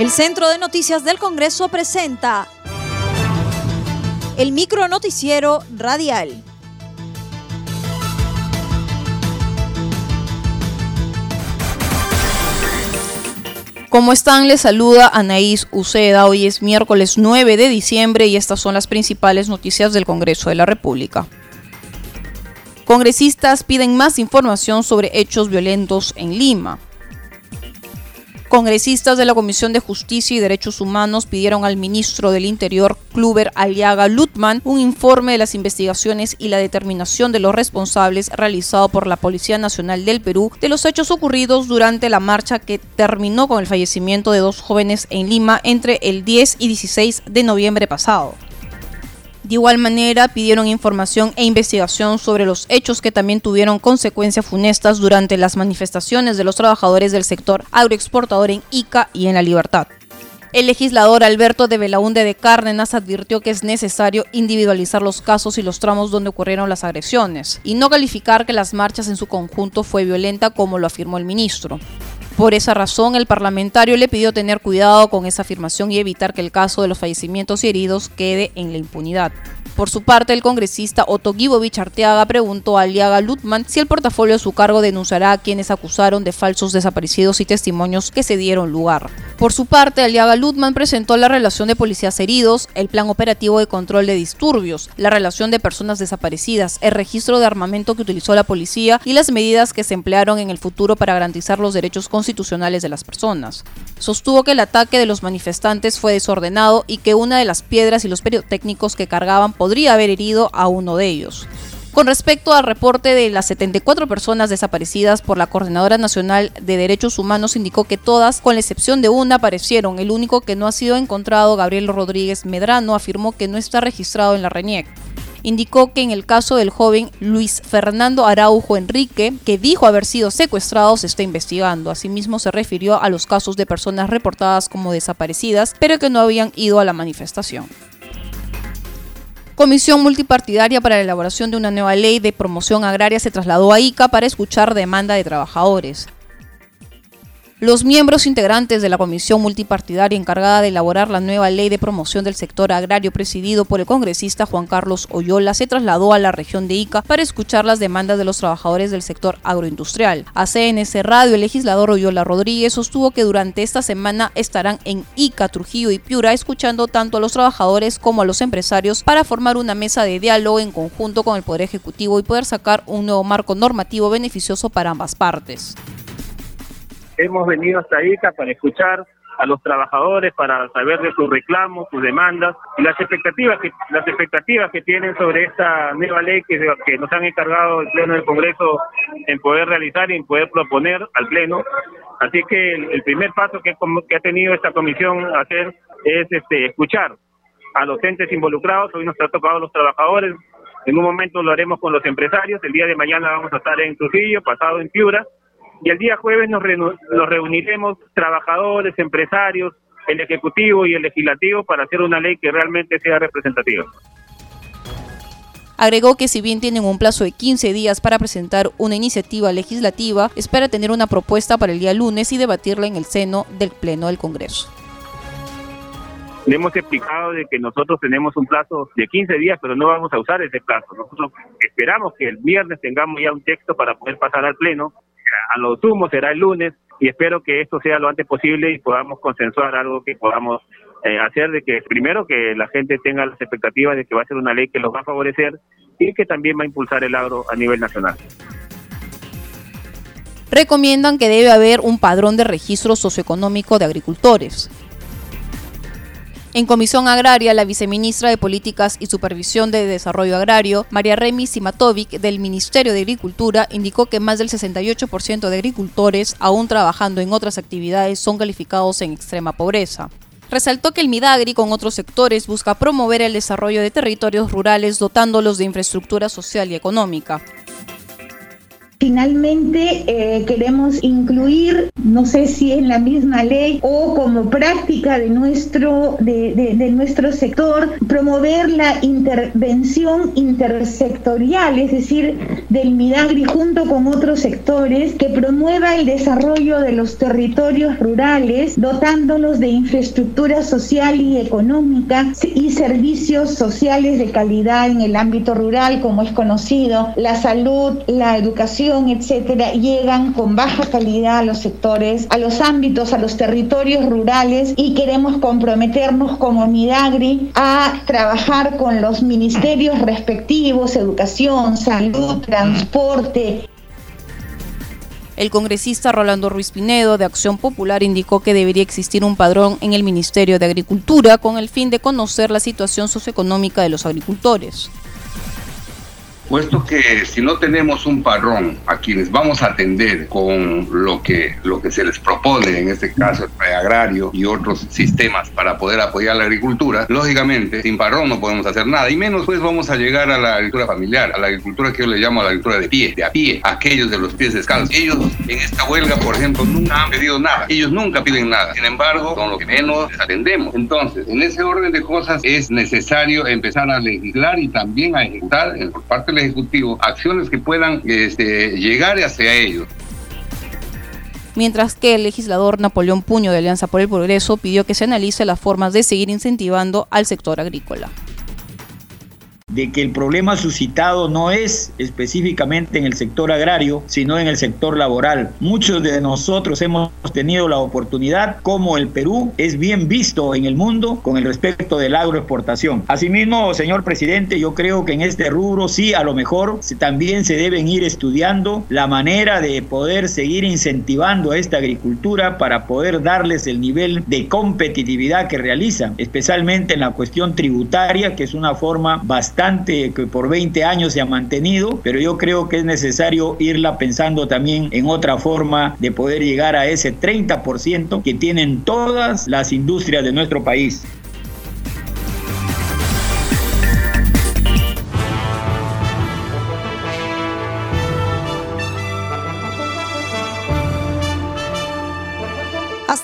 El Centro de Noticias del Congreso presenta el micro noticiero radial. ¿Cómo están? Les saluda Anaís Uceda. Hoy es miércoles 9 de diciembre y estas son las principales noticias del Congreso de la República. Congresistas piden más información sobre hechos violentos en Lima. Congresistas de la Comisión de Justicia y Derechos Humanos pidieron al ministro del Interior, Kluber Aliaga Lutman, un informe de las investigaciones y la determinación de los responsables realizado por la Policía Nacional del Perú de los hechos ocurridos durante la marcha que terminó con el fallecimiento de dos jóvenes en Lima entre el 10 y 16 de noviembre pasado. De igual manera, pidieron información e investigación sobre los hechos que también tuvieron consecuencias funestas durante las manifestaciones de los trabajadores del sector agroexportador en Ica y en La Libertad. El legislador Alberto de Belaunde de Cárdenas advirtió que es necesario individualizar los casos y los tramos donde ocurrieron las agresiones y no calificar que las marchas en su conjunto fue violenta como lo afirmó el ministro. Por esa razón, el parlamentario le pidió tener cuidado con esa afirmación y evitar que el caso de los fallecimientos y heridos quede en la impunidad. Por su parte, el congresista Otto Gibovich Arteaga preguntó a Aliaga Lutman si el portafolio de su cargo denunciará a quienes acusaron de falsos desaparecidos y testimonios que se dieron lugar. Por su parte, Aliaga Lutman presentó la relación de policías heridos, el plan operativo de control de disturbios, la relación de personas desaparecidas, el registro de armamento que utilizó la policía y las medidas que se emplearon en el futuro para garantizar los derechos constitucionales de las personas. Sostuvo que el ataque de los manifestantes fue desordenado y que una de las piedras y los periotécnicos que cargaban podría haber herido a uno de ellos. Con respecto al reporte de las 74 personas desaparecidas por la Coordinadora Nacional de Derechos Humanos, indicó que todas, con la excepción de una, aparecieron. El único que no ha sido encontrado, Gabriel Rodríguez Medrano, afirmó que no está registrado en la RENIEC indicó que en el caso del joven Luis Fernando Araujo Enrique, que dijo haber sido secuestrado, se está investigando. Asimismo, se refirió a los casos de personas reportadas como desaparecidas, pero que no habían ido a la manifestación. Comisión multipartidaria para la elaboración de una nueva ley de promoción agraria se trasladó a ICA para escuchar demanda de trabajadores. Los miembros integrantes de la comisión multipartidaria encargada de elaborar la nueva ley de promoción del sector agrario presidido por el congresista Juan Carlos Oyola se trasladó a la región de Ica para escuchar las demandas de los trabajadores del sector agroindustrial. A CNS Radio, el legislador Oyola Rodríguez sostuvo que durante esta semana estarán en Ica, Trujillo y Piura escuchando tanto a los trabajadores como a los empresarios para formar una mesa de diálogo en conjunto con el Poder Ejecutivo y poder sacar un nuevo marco normativo beneficioso para ambas partes hemos venido hasta ICA para escuchar a los trabajadores para saber de sus reclamos, sus demandas y las expectativas que las expectativas que tienen sobre esta nueva ley que, que nos han encargado el pleno del Congreso en poder realizar y en poder proponer al pleno. Así que el, primer paso que, que, ha tenido esta comisión hacer es este escuchar a los entes involucrados. Hoy nos ha tocado a los trabajadores. En un momento lo haremos con los empresarios. El día de mañana vamos a estar en Trujillo, pasado en Piura y el día jueves nos, nos reuniremos trabajadores, empresarios, el Ejecutivo y el Legislativo para hacer una ley que realmente sea representativa. Agregó que si bien tienen un plazo de 15 días para presentar una iniciativa legislativa, espera tener una propuesta para el día lunes y debatirla en el seno del Pleno del Congreso. Le hemos explicado de que nosotros tenemos un plazo de 15 días, pero no vamos a usar ese plazo. Nosotros esperamos que el viernes tengamos ya un texto para poder pasar al Pleno a lo sumo será el lunes y espero que esto sea lo antes posible y podamos consensuar algo que podamos eh, hacer de que primero que la gente tenga las expectativas de que va a ser una ley que los va a favorecer y que también va a impulsar el agro a nivel nacional. Recomiendan que debe haber un padrón de registro socioeconómico de agricultores. En Comisión Agraria, la viceministra de Políticas y Supervisión de Desarrollo Agrario, María Remy Simatovic, del Ministerio de Agricultura, indicó que más del 68% de agricultores, aún trabajando en otras actividades, son calificados en extrema pobreza. Resaltó que el Midagri con otros sectores busca promover el desarrollo de territorios rurales dotándolos de infraestructura social y económica. Finalmente, eh, queremos incluir, no sé si en la misma ley o como práctica de nuestro, de, de, nuestro sector, promover la intervención intersectorial, es decir, del Midagri junto con otros sectores, que promueva el desarrollo de los territorios rurales, dotándolos de infraestructura social y económica y servicios sociales de calidad en el ámbito rural, como es conocido, la salud, la educación, etcétera, llegan con baja calidad a los sectores, a los ámbitos, a los territorios rurales y queremos comprometernos como Midagri a trabajar con los ministerios respectivos, educación, salud, transporte, el congresista Rolando Ruiz Pinedo de Acción Popular indicó que debería existir un padrón en el Ministerio de Agricultura con el fin de conocer la situación socioeconómica de los agricultores puesto que si no tenemos un padrón a quienes vamos a atender con lo que, lo que se les propone, en este caso el agrario y otros sistemas para poder apoyar la agricultura, lógicamente sin padrón no podemos hacer nada y menos pues vamos a llegar a la agricultura familiar, a la agricultura que yo le llamo a la agricultura de pie, de a pie, aquellos de los pies descalzos. Ellos en esta huelga, por ejemplo, nunca han pedido nada, ellos nunca piden nada, sin embargo, son los que menos atendemos. Entonces, en ese orden de cosas es necesario empezar a legislar y también a ejecutar por parte de Ejecutivo acciones que puedan este, llegar hacia ellos. Mientras que el legislador Napoleón Puño de Alianza por el Progreso pidió que se analice las formas de seguir incentivando al sector agrícola de que el problema suscitado no es específicamente en el sector agrario, sino en el sector laboral. Muchos de nosotros hemos tenido la oportunidad, como el Perú es bien visto en el mundo con el respecto de la agroexportación. Asimismo, señor presidente, yo creo que en este rubro sí, a lo mejor también se deben ir estudiando la manera de poder seguir incentivando a esta agricultura para poder darles el nivel de competitividad que realizan, especialmente en la cuestión tributaria, que es una forma bastante que por 20 años se ha mantenido, pero yo creo que es necesario irla pensando también en otra forma de poder llegar a ese 30% que tienen todas las industrias de nuestro país.